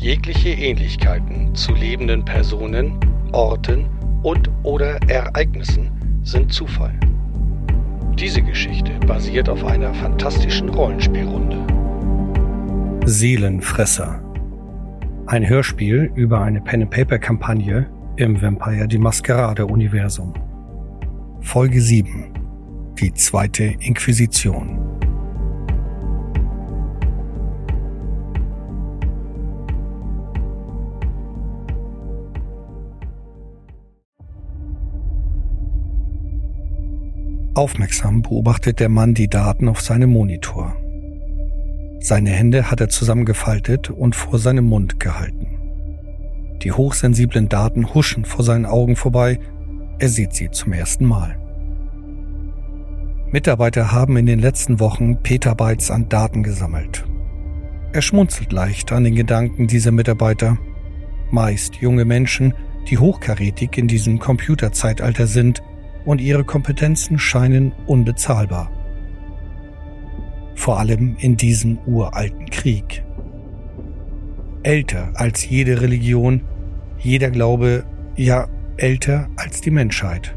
Jegliche Ähnlichkeiten zu lebenden Personen, Orten und/oder Ereignissen sind Zufall. Diese Geschichte basiert auf einer fantastischen Rollenspielrunde. Seelenfresser. Ein Hörspiel über eine Pen-and-Paper-Kampagne im Vampire die Maskerade-Universum. Folge 7. Die zweite Inquisition. Aufmerksam beobachtet der Mann die Daten auf seinem Monitor. Seine Hände hat er zusammengefaltet und vor seinem Mund gehalten. Die hochsensiblen Daten huschen vor seinen Augen vorbei, er sieht sie zum ersten Mal. Mitarbeiter haben in den letzten Wochen Petabytes an Daten gesammelt. Er schmunzelt leicht an den Gedanken dieser Mitarbeiter, meist junge Menschen, die hochkarätig in diesem Computerzeitalter sind und ihre Kompetenzen scheinen unbezahlbar. Vor allem in diesem uralten Krieg. Älter als jede Religion, jeder Glaube, ja älter als die Menschheit.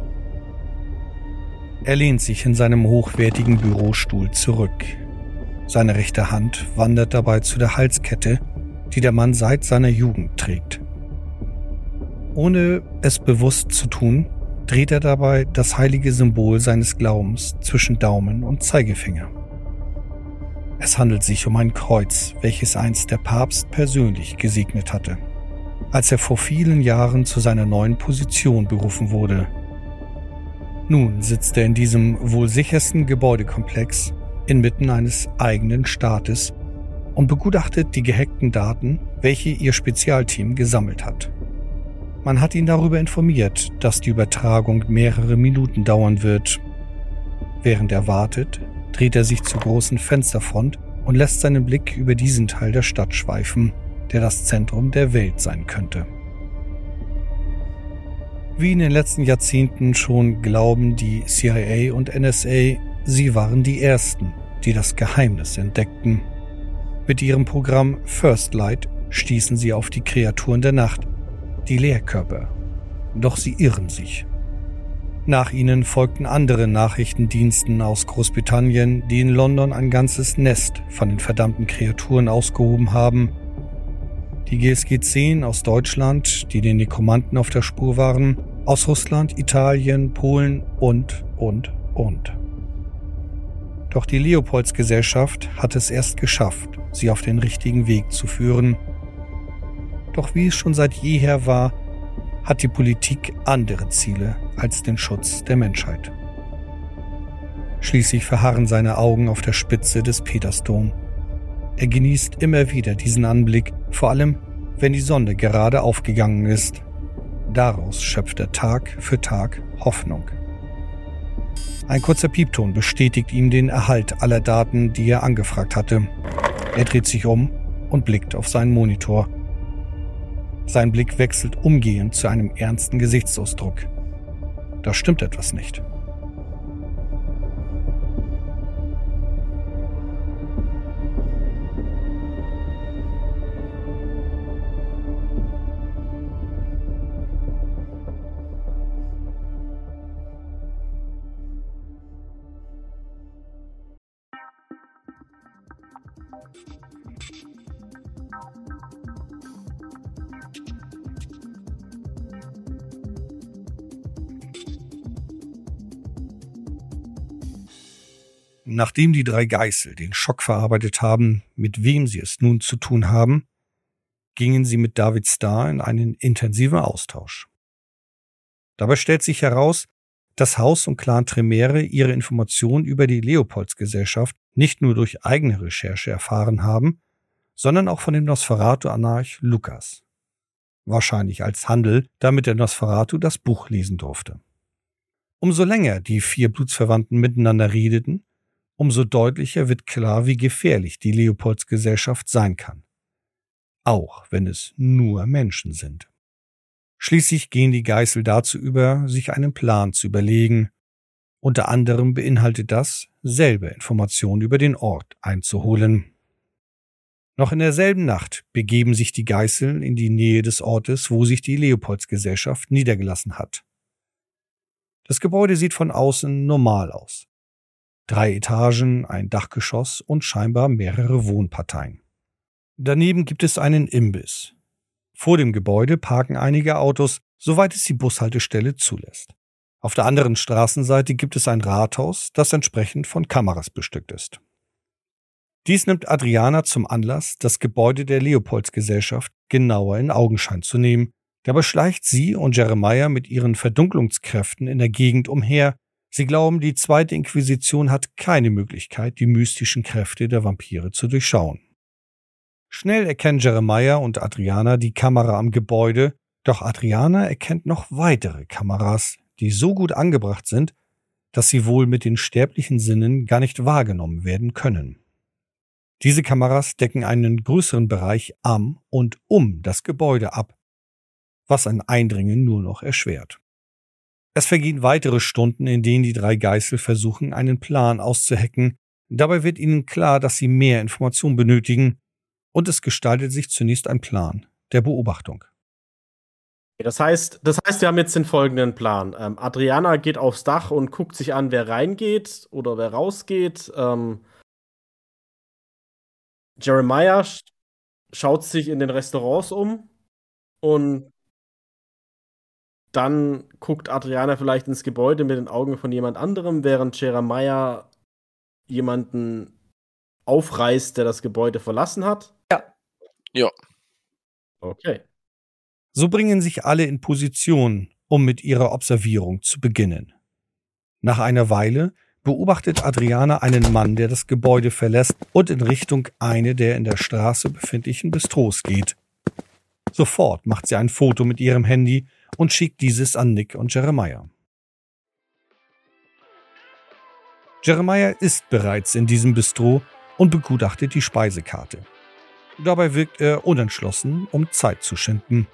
Er lehnt sich in seinem hochwertigen Bürostuhl zurück. Seine rechte Hand wandert dabei zu der Halskette, die der Mann seit seiner Jugend trägt. Ohne es bewusst zu tun, dreht er dabei das heilige Symbol seines Glaubens zwischen Daumen und Zeigefinger. Es handelt sich um ein Kreuz, welches einst der Papst persönlich gesegnet hatte, als er vor vielen Jahren zu seiner neuen Position berufen wurde. Nun sitzt er in diesem wohl sichersten Gebäudekomplex inmitten eines eigenen Staates und begutachtet die gehackten Daten, welche ihr Spezialteam gesammelt hat. Man hat ihn darüber informiert, dass die Übertragung mehrere Minuten dauern wird. Während er wartet, dreht er sich zur großen Fensterfront und lässt seinen Blick über diesen Teil der Stadt schweifen, der das Zentrum der Welt sein könnte. Wie in den letzten Jahrzehnten schon glauben die CIA und NSA, sie waren die Ersten, die das Geheimnis entdeckten. Mit ihrem Programm First Light stießen sie auf die Kreaturen der Nacht, die Lehrkörper. Doch sie irren sich. Nach ihnen folgten andere Nachrichtendiensten aus Großbritannien, die in London ein ganzes Nest von den verdammten Kreaturen ausgehoben haben. Die GSG 10 aus Deutschland, die den Nekromanten auf der Spur waren, aus Russland, Italien, Polen und, und, und. Doch die Leopoldsgesellschaft hat es erst geschafft, sie auf den richtigen Weg zu führen – doch wie es schon seit jeher war, hat die Politik andere Ziele als den Schutz der Menschheit. Schließlich verharren seine Augen auf der Spitze des Petersdom. Er genießt immer wieder diesen Anblick, vor allem wenn die Sonne gerade aufgegangen ist. Daraus schöpft er Tag für Tag Hoffnung. Ein kurzer Piepton bestätigt ihm den Erhalt aller Daten, die er angefragt hatte. Er dreht sich um und blickt auf seinen Monitor. Sein Blick wechselt umgehend zu einem ernsten Gesichtsausdruck. Da stimmt etwas nicht. Nachdem die drei Geißel den Schock verarbeitet haben, mit wem sie es nun zu tun haben, gingen sie mit David Starr in einen intensiven Austausch. Dabei stellt sich heraus, dass Haus und Clan Tremere ihre Informationen über die Leopoldsgesellschaft nicht nur durch eigene Recherche erfahren haben, sondern auch von dem Nosferatu-Anarch Lukas. Wahrscheinlich als Handel, damit der Nosferatu das Buch lesen durfte. Umso länger die vier Blutsverwandten miteinander redeten, umso deutlicher wird klar, wie gefährlich die Leopoldsgesellschaft sein kann. Auch wenn es nur Menschen sind. Schließlich gehen die Geißel dazu über, sich einen Plan zu überlegen. Unter anderem beinhaltet das, selber Informationen über den Ort einzuholen. Noch in derselben Nacht begeben sich die Geißeln in die Nähe des Ortes, wo sich die Leopoldsgesellschaft niedergelassen hat. Das Gebäude sieht von außen normal aus. Drei Etagen, ein Dachgeschoss und scheinbar mehrere Wohnparteien. Daneben gibt es einen Imbiss. Vor dem Gebäude parken einige Autos, soweit es die Bushaltestelle zulässt. Auf der anderen Straßenseite gibt es ein Rathaus, das entsprechend von Kameras bestückt ist. Dies nimmt Adriana zum Anlass, das Gebäude der Leopoldsgesellschaft genauer in Augenschein zu nehmen. Dabei schleicht sie und Jeremiah mit ihren Verdunklungskräften in der Gegend umher. Sie glauben, die zweite Inquisition hat keine Möglichkeit, die mystischen Kräfte der Vampire zu durchschauen. Schnell erkennen Jeremiah und Adriana die Kamera am Gebäude, doch Adriana erkennt noch weitere Kameras, die so gut angebracht sind, dass sie wohl mit den sterblichen Sinnen gar nicht wahrgenommen werden können. Diese Kameras decken einen größeren Bereich am und um das Gebäude ab, was ein Eindringen nur noch erschwert. Es vergehen weitere Stunden, in denen die drei Geißel versuchen, einen Plan auszuhacken. Dabei wird ihnen klar, dass sie mehr Informationen benötigen, und es gestaltet sich zunächst ein Plan der Beobachtung. Das heißt, das heißt, wir haben jetzt den folgenden Plan. Ähm, Adriana geht aufs Dach und guckt sich an, wer reingeht oder wer rausgeht. Ähm, Jeremiah schaut sich in den Restaurants um und dann guckt Adriana vielleicht ins Gebäude mit den Augen von jemand anderem, während Jeremiah jemanden aufreißt, der das Gebäude verlassen hat. Ja. Ja. Okay. So bringen sich alle in Position, um mit ihrer Observierung zu beginnen. Nach einer Weile beobachtet Adriana einen Mann, der das Gebäude verlässt und in Richtung eine der in der Straße befindlichen Bistros geht. Sofort macht sie ein Foto mit ihrem Handy und schickt dieses an Nick und Jeremiah. Jeremiah ist bereits in diesem Bistro und begutachtet die Speisekarte. Dabei wirkt er unentschlossen, um Zeit zu schinden.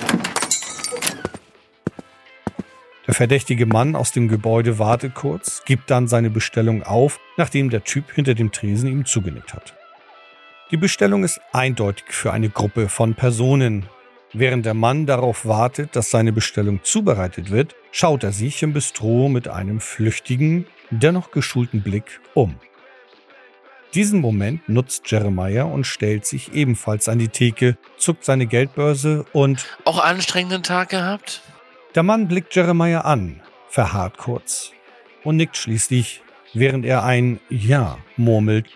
Der verdächtige Mann aus dem Gebäude wartet kurz, gibt dann seine Bestellung auf, nachdem der Typ hinter dem Tresen ihm zugenickt hat. Die Bestellung ist eindeutig für eine Gruppe von Personen. Während der Mann darauf wartet, dass seine Bestellung zubereitet wird, schaut er sich im Bistro mit einem flüchtigen, dennoch geschulten Blick um. Diesen Moment nutzt Jeremiah und stellt sich ebenfalls an die Theke, zuckt seine Geldbörse und... Auch anstrengenden Tag gehabt? Der Mann blickt Jeremiah an, verharrt kurz und nickt schließlich, während er ein Ja murmelt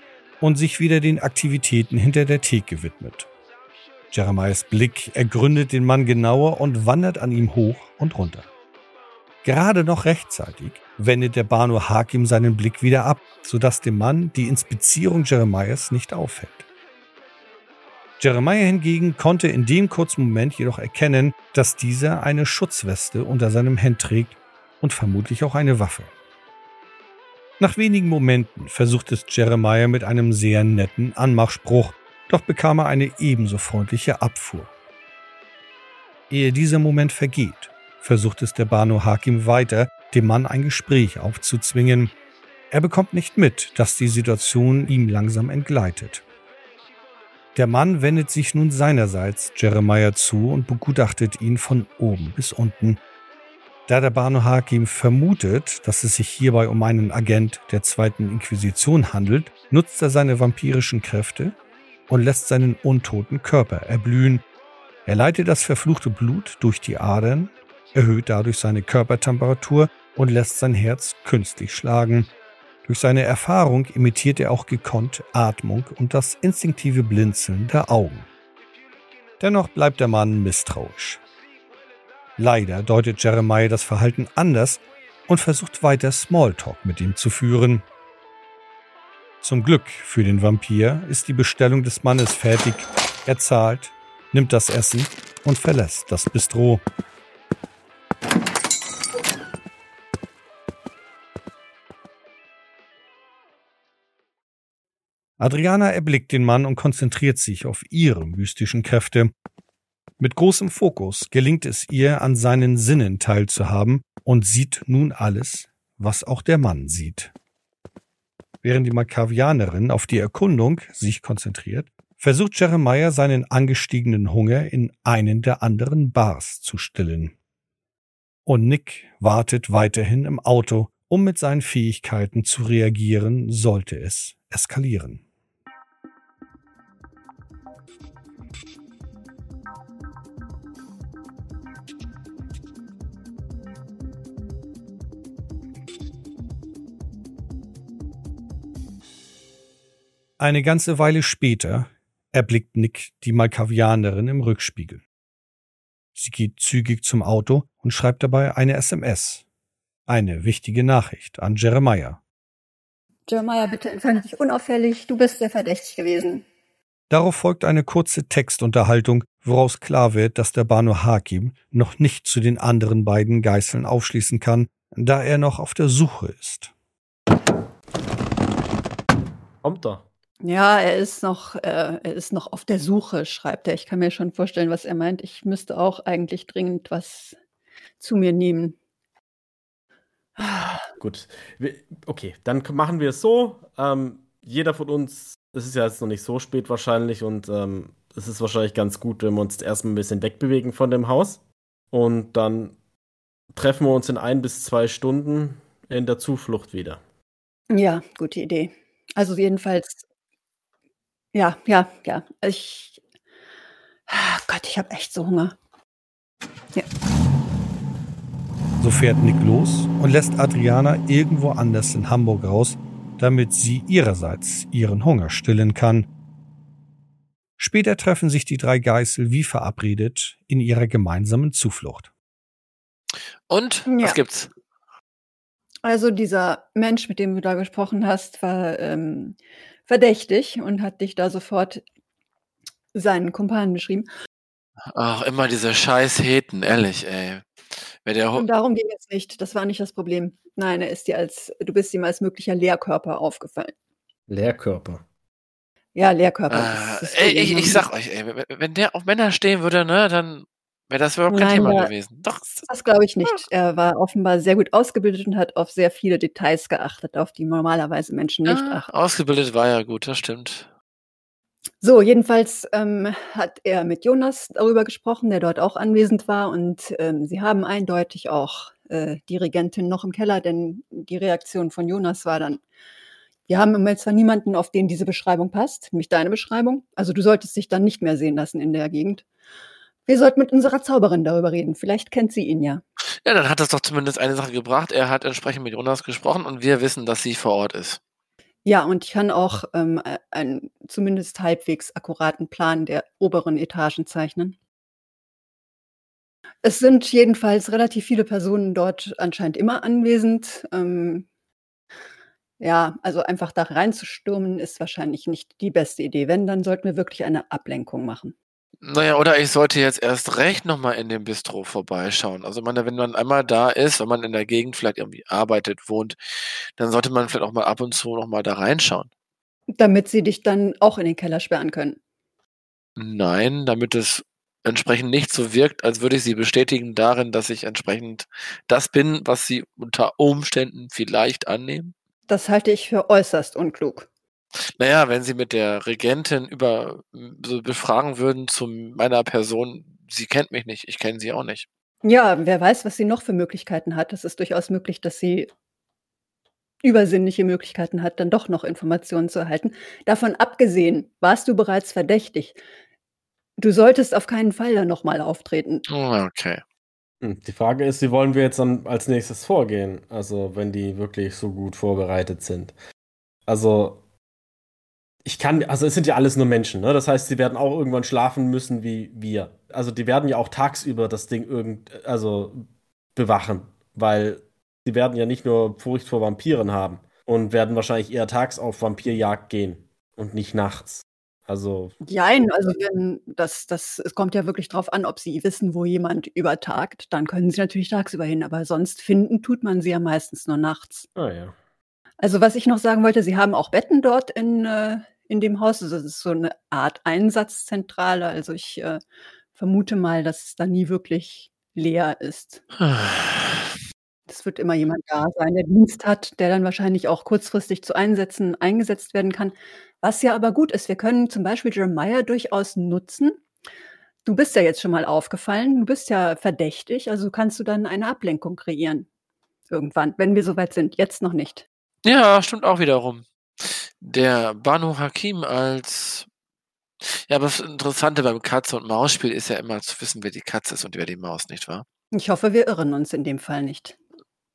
und sich wieder den Aktivitäten hinter der Theke widmet. Jeremiahs Blick ergründet den Mann genauer und wandert an ihm hoch und runter. Gerade noch rechtzeitig wendet der Banu Hakim seinen Blick wieder ab, sodass dem Mann die Inspizierung Jeremiahs nicht auffällt. Jeremiah hingegen konnte in dem kurzen Moment jedoch erkennen, dass dieser eine Schutzweste unter seinem Hemd trägt und vermutlich auch eine Waffe. Nach wenigen Momenten versucht es Jeremiah mit einem sehr netten Anmachspruch, doch bekam er eine ebenso freundliche Abfuhr. Ehe dieser Moment vergeht, versucht es der Banu Hakim weiter, dem Mann ein Gespräch aufzuzwingen. Er bekommt nicht mit, dass die Situation ihm langsam entgleitet. Der Mann wendet sich nun seinerseits Jeremiah zu und begutachtet ihn von oben bis unten. Da der Banu Hakim vermutet, dass es sich hierbei um einen Agent der zweiten Inquisition handelt, nutzt er seine vampirischen Kräfte und lässt seinen untoten Körper erblühen. Er leitet das verfluchte Blut durch die Adern, erhöht dadurch seine Körpertemperatur und lässt sein Herz künstlich schlagen. Durch seine Erfahrung imitiert er auch gekonnt Atmung und das instinktive Blinzeln der Augen. Dennoch bleibt der Mann misstrauisch. Leider deutet Jeremiah das Verhalten anders und versucht weiter Smalltalk mit ihm zu führen. Zum Glück für den Vampir ist die Bestellung des Mannes fertig. Er zahlt, nimmt das Essen und verlässt das Bistro. Adriana erblickt den Mann und konzentriert sich auf ihre mystischen Kräfte. Mit großem Fokus gelingt es ihr, an seinen Sinnen teilzuhaben und sieht nun alles, was auch der Mann sieht. Während die Makavianerin auf die Erkundung sich konzentriert, versucht Jeremiah seinen angestiegenen Hunger in einen der anderen Bars zu stillen. Und Nick wartet weiterhin im Auto, um mit seinen Fähigkeiten zu reagieren, sollte es eskalieren. Eine ganze Weile später erblickt Nick die Malkavianerin im Rückspiegel. Sie geht zügig zum Auto und schreibt dabei eine SMS. Eine wichtige Nachricht an Jeremiah. Jeremiah, bitte entferne dich unauffällig, du bist sehr verdächtig gewesen. Darauf folgt eine kurze Textunterhaltung, woraus klar wird, dass der Banu Hakim noch nicht zu den anderen beiden Geißeln aufschließen kann, da er noch auf der Suche ist. Kommt er. Ja, er ist noch, äh, er ist noch auf der Suche, schreibt er. Ich kann mir schon vorstellen, was er meint. Ich müsste auch eigentlich dringend was zu mir nehmen. Gut. Okay, dann machen wir es so. Ähm, jeder von uns, es ist ja jetzt noch nicht so spät wahrscheinlich und ähm, es ist wahrscheinlich ganz gut, wenn wir uns erstmal ein bisschen wegbewegen von dem Haus. Und dann treffen wir uns in ein bis zwei Stunden in der Zuflucht wieder. Ja, gute Idee. Also jedenfalls ja, ja, ja. Ich ah, Gott, ich habe echt so Hunger. Ja. So fährt Nick los und lässt Adriana irgendwo anders in Hamburg raus, damit sie ihrerseits ihren Hunger stillen kann. Später treffen sich die drei Geißel wie verabredet in ihrer gemeinsamen Zuflucht. Und? Ja. Was gibt's? Also dieser Mensch, mit dem du da gesprochen hast, war ähm, verdächtig und hat dich da sofort seinen Kumpanen beschrieben. Ach, immer diese scheiß Heten, ehrlich, ey. Wer der Und darum ging es nicht. Das war nicht das Problem. Nein, er ist dir als, du bist ihm als möglicher Lehrkörper aufgefallen. Lehrkörper. Ja, Lehrkörper. äh, ey, ich, ich sag euch, ey, wenn- wenn der auf Männer stehen würde, ne, dann wäre das überhaupt kein Nein, Thema da- gewesen. Doch, Das glaube ich nicht. Er war offenbar sehr gut ausgebildet und hat auf sehr viele Details geachtet, auf die normalerweise Menschen nicht ah, achten. ausgebildet war ja gut, das stimmt. So, jedenfalls ähm, hat er mit Jonas darüber gesprochen, der dort auch anwesend war. Und ähm, sie haben eindeutig auch äh, die Regentin noch im Keller, denn die Reaktion von Jonas war dann, wir haben im Moment zwar niemanden, auf den diese Beschreibung passt, nämlich deine Beschreibung. Also du solltest dich dann nicht mehr sehen lassen in der Gegend. Wir sollten mit unserer Zauberin darüber reden. Vielleicht kennt sie ihn ja. Ja, dann hat das doch zumindest eine Sache gebracht. Er hat entsprechend mit Jonas gesprochen und wir wissen, dass sie vor Ort ist. Ja, und ich kann auch ähm, a- einen zumindest halbwegs akkuraten Plan der oberen Etagen zeichnen. Es sind jedenfalls relativ viele Personen dort anscheinend immer anwesend. Ähm, ja, also einfach da reinzustürmen ist wahrscheinlich nicht die beste Idee. Wenn, dann sollten wir wirklich eine Ablenkung machen. Naja, oder ich sollte jetzt erst recht nochmal in dem Bistro vorbeischauen. Also, meine, wenn man einmal da ist, wenn man in der Gegend vielleicht irgendwie arbeitet, wohnt, dann sollte man vielleicht auch mal ab und zu nochmal da reinschauen. Damit sie dich dann auch in den Keller sperren können. Nein, damit es entsprechend nicht so wirkt, als würde ich sie bestätigen darin, dass ich entsprechend das bin, was sie unter Umständen vielleicht annehmen. Das halte ich für äußerst unklug. Naja, wenn sie mit der Regentin über so befragen würden zu meiner Person, sie kennt mich nicht, ich kenne sie auch nicht. Ja, wer weiß, was sie noch für Möglichkeiten hat. Es ist durchaus möglich, dass sie übersinnliche Möglichkeiten hat, dann doch noch Informationen zu erhalten. Davon abgesehen, warst du bereits verdächtig. Du solltest auf keinen Fall dann nochmal auftreten. Ah, Okay. Hm, Die Frage ist, wie wollen wir jetzt dann als nächstes vorgehen? Also, wenn die wirklich so gut vorbereitet sind. Also, ich kann, also es sind ja alles nur Menschen, ne? Das heißt, sie werden auch irgendwann schlafen müssen wie wir. Also, die werden ja auch tagsüber das Ding irgend, also bewachen, weil sie werden ja nicht nur Furcht vor Vampiren haben und werden wahrscheinlich eher tags auf Vampirjagd gehen und nicht nachts. Also, Jein, also wenn das, das, es kommt ja wirklich drauf an, ob sie wissen, wo jemand übertagt, dann können sie natürlich tagsüber hin, aber sonst finden tut man sie ja meistens nur nachts. naja. Also was ich noch sagen wollte, sie haben auch Betten dort in, äh, in dem Haus. Also das ist so eine Art Einsatzzentrale. Also ich äh, vermute mal, dass es da nie wirklich leer ist. Es wird immer jemand da sein, der Dienst hat, der dann wahrscheinlich auch kurzfristig zu Einsätzen eingesetzt werden kann. Was ja aber gut ist, wir können zum Beispiel Jeremiah durchaus nutzen. Du bist ja jetzt schon mal aufgefallen, du bist ja verdächtig, also kannst du dann eine Ablenkung kreieren. Irgendwann, wenn wir soweit sind. Jetzt noch nicht. Ja, stimmt auch wiederum. Der Banu Hakim als ja, aber das Interessante beim Katze und Maus-Spiel ist ja immer zu wissen, wer die Katze ist und wer die Maus, nicht wahr? Ich hoffe, wir irren uns in dem Fall nicht.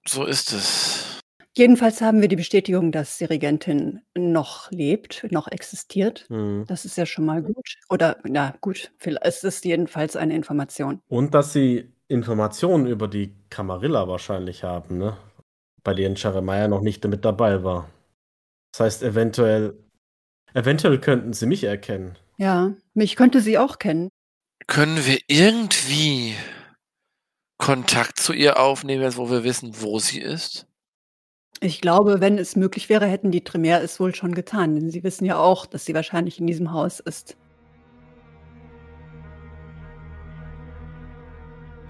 So ist es. Jedenfalls haben wir die Bestätigung, dass die Regentin noch lebt, noch existiert. Mhm. Das ist ja schon mal gut. Oder, na gut, es ist jedenfalls eine Information. Und dass sie Informationen über die Camarilla wahrscheinlich haben, ne? Bei denen Jeremiah noch nicht mit dabei war. Das heißt, eventuell, eventuell könnten sie mich erkennen. Ja, mich könnte sie auch kennen. Können wir irgendwie Kontakt zu ihr aufnehmen, wo wir wissen, wo sie ist? Ich glaube, wenn es möglich wäre, hätten die Tremere es wohl schon getan, denn sie wissen ja auch, dass sie wahrscheinlich in diesem Haus ist.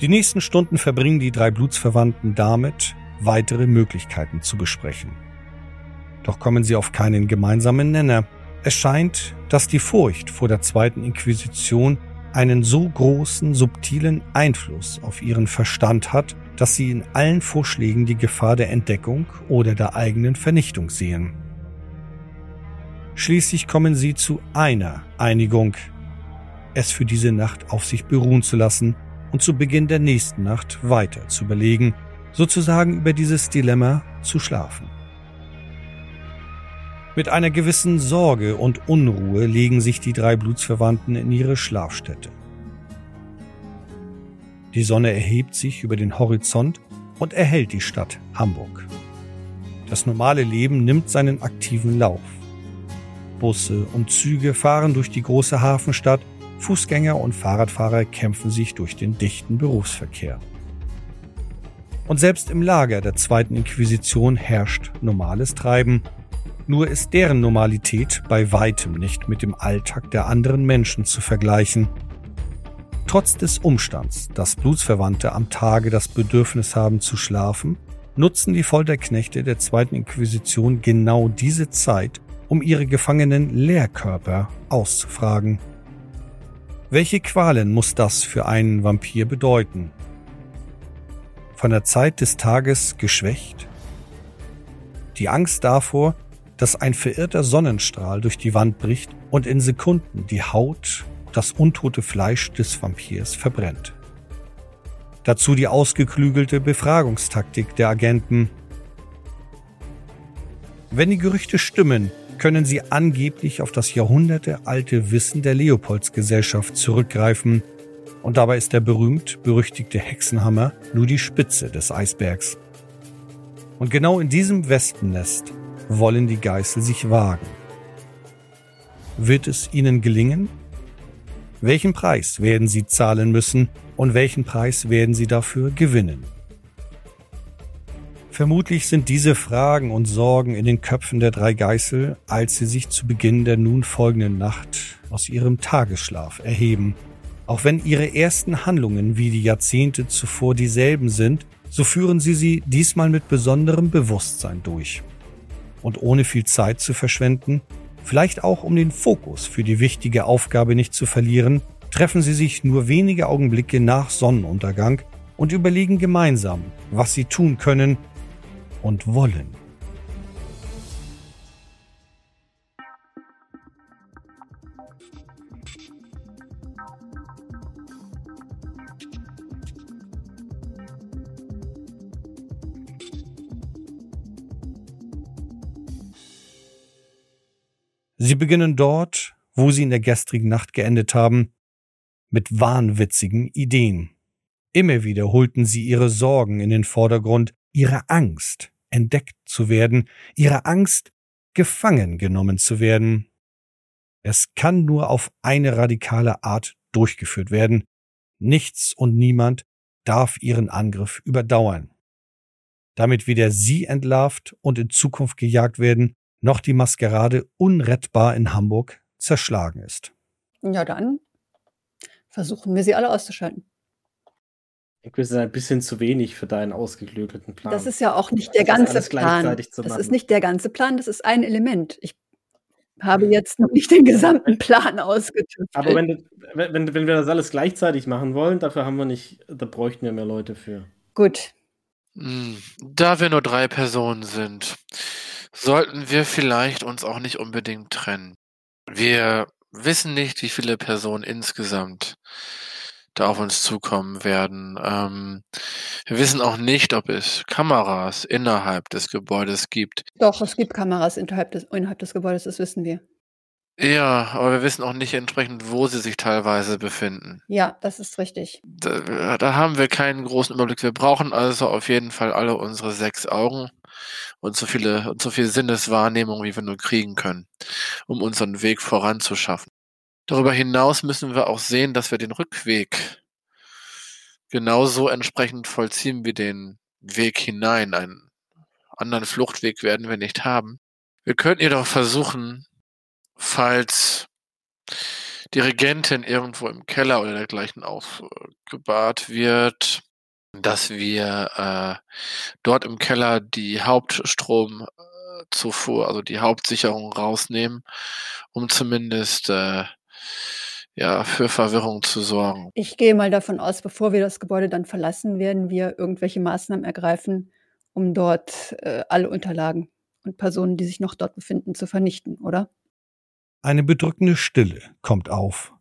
Die nächsten Stunden verbringen die drei Blutsverwandten damit, weitere Möglichkeiten zu besprechen. Doch kommen sie auf keinen gemeinsamen Nenner. Es scheint, dass die Furcht vor der zweiten Inquisition einen so großen, subtilen Einfluss auf ihren Verstand hat, dass sie in allen Vorschlägen die Gefahr der Entdeckung oder der eigenen Vernichtung sehen. Schließlich kommen sie zu einer Einigung, es für diese Nacht auf sich beruhen zu lassen und zu Beginn der nächsten Nacht weiter zu überlegen, sozusagen über dieses Dilemma zu schlafen. Mit einer gewissen Sorge und Unruhe legen sich die drei Blutsverwandten in ihre Schlafstätte. Die Sonne erhebt sich über den Horizont und erhellt die Stadt Hamburg. Das normale Leben nimmt seinen aktiven Lauf. Busse und Züge fahren durch die große Hafenstadt, Fußgänger und Fahrradfahrer kämpfen sich durch den dichten Berufsverkehr. Und selbst im Lager der zweiten Inquisition herrscht normales Treiben, nur ist deren Normalität bei weitem nicht mit dem Alltag der anderen Menschen zu vergleichen. Trotz des Umstands, dass Blutsverwandte am Tage das Bedürfnis haben zu schlafen, nutzen die Folterknechte der zweiten Inquisition genau diese Zeit, um ihre gefangenen Lehrkörper auszufragen. Welche Qualen muss das für einen Vampir bedeuten? Von der Zeit des Tages geschwächt? Die Angst davor, dass ein verirrter Sonnenstrahl durch die Wand bricht und in Sekunden die Haut, das untote Fleisch des Vampirs verbrennt. Dazu die ausgeklügelte Befragungstaktik der Agenten. Wenn die Gerüchte stimmen, können sie angeblich auf das jahrhundertealte Wissen der Leopoldsgesellschaft zurückgreifen, und dabei ist der berühmt-berüchtigte Hexenhammer nur die Spitze des Eisbergs. Und genau in diesem Wespennest wollen die Geißel sich wagen. Wird es ihnen gelingen? Welchen Preis werden sie zahlen müssen und welchen Preis werden sie dafür gewinnen? Vermutlich sind diese Fragen und Sorgen in den Köpfen der drei Geißel, als sie sich zu Beginn der nun folgenden Nacht aus ihrem Tagesschlaf erheben. Auch wenn ihre ersten Handlungen wie die Jahrzehnte zuvor dieselben sind, so führen sie sie diesmal mit besonderem Bewusstsein durch. Und ohne viel Zeit zu verschwenden, vielleicht auch um den Fokus für die wichtige Aufgabe nicht zu verlieren, treffen sie sich nur wenige Augenblicke nach Sonnenuntergang und überlegen gemeinsam, was sie tun können und wollen. Sie beginnen dort, wo sie in der gestrigen Nacht geendet haben, mit wahnwitzigen Ideen. Immer wieder holten sie ihre Sorgen in den Vordergrund, ihre Angst, entdeckt zu werden, ihre Angst, gefangen genommen zu werden. Es kann nur auf eine radikale Art durchgeführt werden. Nichts und niemand darf ihren Angriff überdauern. Damit weder sie entlarvt und in Zukunft gejagt werden, noch die Maskerade unrettbar in Hamburg zerschlagen ist. Ja, dann versuchen wir sie alle auszuschalten. Ich ist ein bisschen zu wenig für deinen ausgeklügelten Plan. Das ist ja auch nicht der Das ganze alles Plan. Das ist nicht der ganze Plan, das ist ein Element. Ich habe jetzt noch nicht den gesamten Plan ausgetüftelt. Aber wenn, wenn, wenn wir das alles gleichzeitig machen wollen, dafür haben wir nicht, da bräuchten wir mehr Leute für. Gut. Hm, Da wir nur drei Personen sind, sollten wir vielleicht uns auch nicht unbedingt trennen. Wir wissen nicht, wie viele Personen insgesamt da auf uns zukommen werden. Ähm, wir wissen auch nicht, ob es Kameras innerhalb des Gebäudes gibt. Doch, es gibt Kameras innerhalb des, innerhalb des Gebäudes, das wissen wir. Ja, aber wir wissen auch nicht entsprechend, wo sie sich teilweise befinden. Ja, das ist richtig. Da, da haben wir keinen großen Überblick. Wir brauchen also auf jeden Fall alle unsere sechs Augen und so viele und so viel Sinneswahrnehmung, wie wir nur kriegen können, um unseren Weg voranzuschaffen. Darüber hinaus müssen wir auch sehen, dass wir den Rückweg genauso entsprechend vollziehen wie den Weg hinein. Einen anderen Fluchtweg werden wir nicht haben. Wir könnten jedoch versuchen, falls die Regentin irgendwo im Keller oder dergleichen aufgebahrt wird, dass wir äh, dort im Keller die Hauptstromzufuhr, also die Hauptsicherung rausnehmen, um zumindest äh, ja für Verwirrung zu sorgen. Ich gehe mal davon aus, bevor wir das Gebäude dann verlassen, werden wir irgendwelche Maßnahmen ergreifen, um dort äh, alle Unterlagen und Personen, die sich noch dort befinden, zu vernichten, oder? Eine bedrückende Stille kommt auf.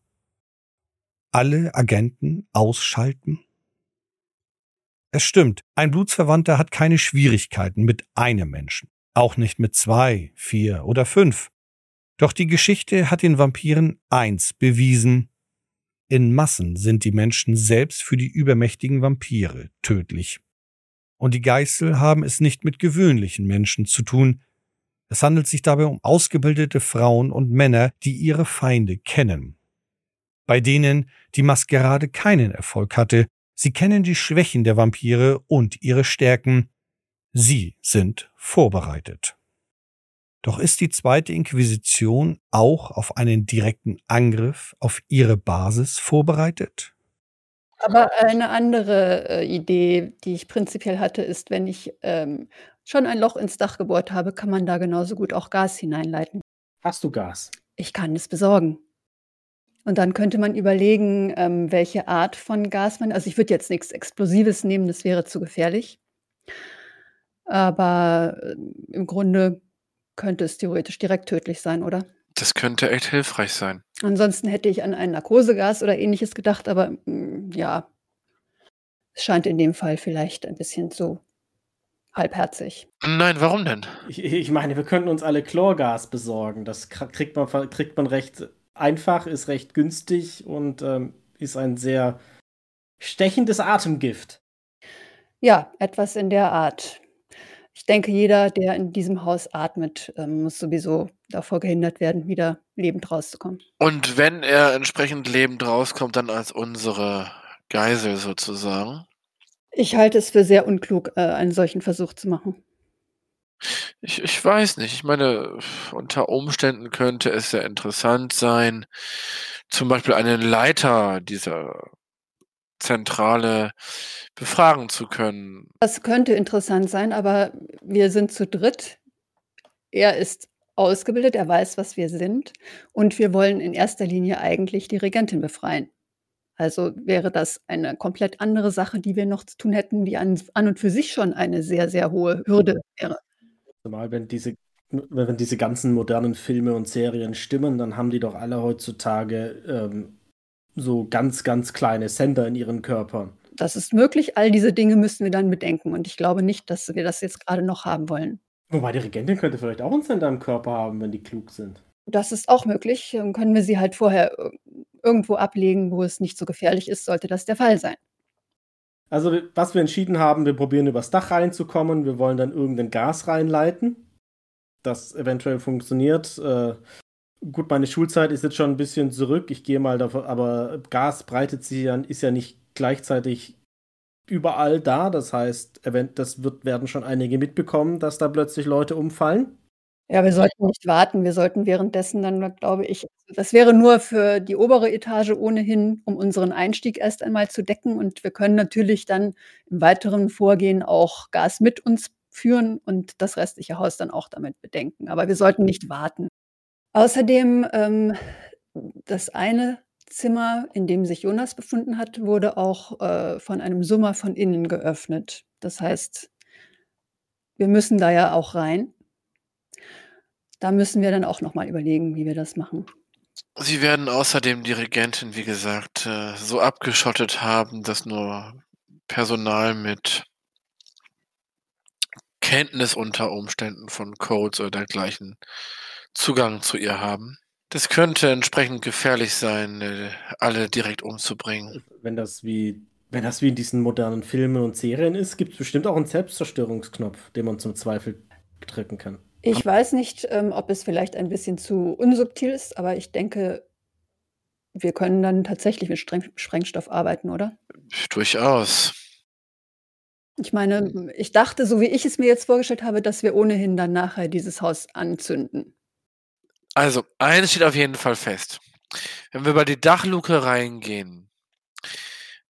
Alle Agenten ausschalten. Es stimmt, ein Blutsverwandter hat keine Schwierigkeiten mit einem Menschen, auch nicht mit zwei, vier oder fünf. Doch die Geschichte hat den Vampiren eins bewiesen. In Massen sind die Menschen selbst für die übermächtigen Vampire tödlich. Und die Geißel haben es nicht mit gewöhnlichen Menschen zu tun. Es handelt sich dabei um ausgebildete Frauen und Männer, die ihre Feinde kennen. Bei denen die Maskerade keinen Erfolg hatte, sie kennen die Schwächen der Vampire und ihre Stärken. Sie sind vorbereitet. Doch ist die zweite Inquisition auch auf einen direkten Angriff auf ihre Basis vorbereitet? Aber eine andere äh, Idee, die ich prinzipiell hatte, ist, wenn ich ähm, schon ein Loch ins Dach gebohrt habe, kann man da genauso gut auch Gas hineinleiten. Hast du Gas? Ich kann es besorgen. Und dann könnte man überlegen, ähm, welche Art von Gas man. Also ich würde jetzt nichts Explosives nehmen, das wäre zu gefährlich. Aber äh, im Grunde könnte es theoretisch direkt tödlich sein, oder? Das könnte echt hilfreich sein. Ansonsten hätte ich an ein Narkosegas oder ähnliches gedacht, aber mm, ja, es scheint in dem Fall vielleicht ein bisschen so halbherzig. Nein, warum denn? Ich, ich meine, wir könnten uns alle Chlorgas besorgen. Das kriegt man, kriegt man recht einfach, ist recht günstig und ähm, ist ein sehr stechendes Atemgift. Ja, etwas in der Art. Ich denke, jeder, der in diesem Haus atmet, ähm, muss sowieso davor gehindert werden, wieder lebend rauszukommen. Und wenn er entsprechend lebend rauskommt, dann als unsere Geisel sozusagen? Ich halte es für sehr unklug, äh, einen solchen Versuch zu machen. Ich, ich weiß nicht. Ich meine, unter Umständen könnte es sehr interessant sein, zum Beispiel einen Leiter dieser Zentrale befragen zu können. Das könnte interessant sein, aber wir sind zu dritt. Er ist ausgebildet, er weiß, was wir sind und wir wollen in erster Linie eigentlich die Regentin befreien. Also wäre das eine komplett andere Sache, die wir noch zu tun hätten, die an, an und für sich schon eine sehr, sehr hohe Hürde wäre. Zumal wenn diese, wenn diese ganzen modernen Filme und Serien stimmen, dann haben die doch alle heutzutage ähm, so ganz, ganz kleine Sender in ihren Körpern. Das ist möglich. All diese Dinge müssen wir dann bedenken. Und ich glaube nicht, dass wir das jetzt gerade noch haben wollen. Wobei die Regentin könnte vielleicht auch einen Sender im Körper haben, wenn die klug sind. Das ist auch möglich. Dann können wir sie halt vorher irgendwo ablegen, wo es nicht so gefährlich ist, sollte das der Fall sein. Also, was wir entschieden haben, wir probieren übers Dach reinzukommen. Wir wollen dann irgendein Gas reinleiten, das eventuell funktioniert. Äh, gut, meine Schulzeit ist jetzt schon ein bisschen zurück. Ich gehe mal davon, aber Gas breitet sich ja, ist ja nicht gleichzeitig überall da. Das heißt, das wird, werden schon einige mitbekommen, dass da plötzlich Leute umfallen. Ja, wir sollten nicht warten. Wir sollten währenddessen dann, glaube ich, das wäre nur für die obere Etage ohnehin, um unseren Einstieg erst einmal zu decken. Und wir können natürlich dann im weiteren Vorgehen auch Gas mit uns führen und das restliche Haus dann auch damit bedenken. Aber wir sollten nicht warten. Außerdem, ähm, das eine Zimmer, in dem sich Jonas befunden hat, wurde auch äh, von einem Summer von innen geöffnet. Das heißt, wir müssen da ja auch rein. Da müssen wir dann auch noch mal überlegen, wie wir das machen. Sie werden außerdem die Regentin, wie gesagt, äh, so abgeschottet haben, dass nur Personal mit Kenntnis unter Umständen von Codes oder dergleichen Zugang zu ihr haben. Das könnte entsprechend gefährlich sein, äh, alle direkt umzubringen. Wenn das wie, wenn das wie in diesen modernen Filmen und Serien ist, gibt es bestimmt auch einen Selbstzerstörungsknopf, den man zum Zweifel drücken kann. Ich weiß nicht, ähm, ob es vielleicht ein bisschen zu unsubtil ist, aber ich denke, wir können dann tatsächlich mit Streng Sprengstoff arbeiten, oder? Durchaus. Ich meine, ich dachte, so wie ich es mir jetzt vorgestellt habe, dass wir ohnehin dann nachher dieses Haus anzünden. Also, eines steht auf jeden Fall fest. Wenn wir bei die Dachluke reingehen,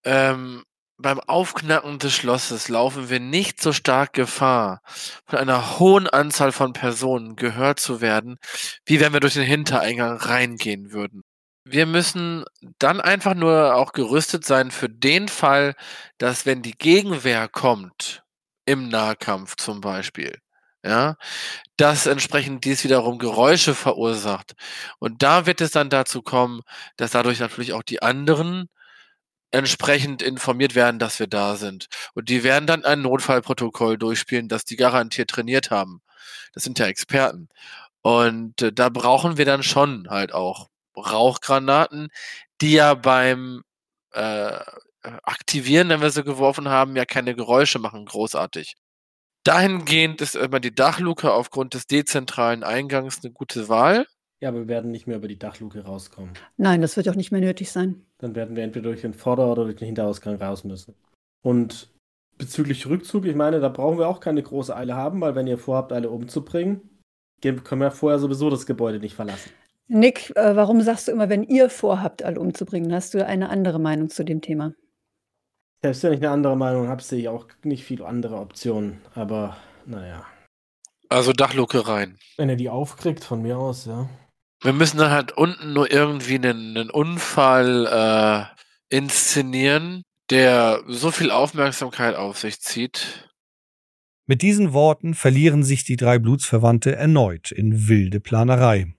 ähm, beim Aufknacken des Schlosses laufen wir nicht so stark Gefahr, von einer hohen Anzahl von Personen gehört zu werden, wie wenn wir durch den Hintereingang reingehen würden. Wir müssen dann einfach nur auch gerüstet sein für den Fall, dass wenn die Gegenwehr kommt, im Nahkampf zum Beispiel, ja, dass entsprechend dies wiederum Geräusche verursacht. Und da wird es dann dazu kommen, dass dadurch natürlich auch die anderen entsprechend informiert werden, dass wir da sind. Und die werden dann ein Notfallprotokoll durchspielen, das die garantiert trainiert haben. Das sind ja Experten. Und äh, da brauchen wir dann schon halt auch Rauchgranaten, die ja beim äh, Aktivieren, wenn wir sie geworfen haben, ja keine Geräusche machen, großartig. Dahingehend ist immer die Dachluke aufgrund des dezentralen Eingangs eine gute Wahl. Ja, aber wir werden nicht mehr über die Dachluke rauskommen. Nein, das wird auch nicht mehr nötig sein. Dann werden wir entweder durch den Vorder- oder durch den Hinterausgang raus müssen. Und bezüglich Rückzug, ich meine, da brauchen wir auch keine große Eile haben, weil wenn ihr vorhabt, alle umzubringen, können wir vorher sowieso das Gebäude nicht verlassen. Nick, äh, warum sagst du immer, wenn ihr vorhabt, alle umzubringen? Hast du eine andere Meinung zu dem Thema? Selbst wenn ich eine andere Meinung habe, sehe ich auch nicht viele andere Optionen. Aber naja. Also Dachluke rein. Wenn er die aufkriegt, von mir aus, ja. Wir müssen dann halt unten nur irgendwie einen, einen Unfall äh, inszenieren, der so viel Aufmerksamkeit auf sich zieht. Mit diesen Worten verlieren sich die drei Blutsverwandte erneut in wilde Planerei.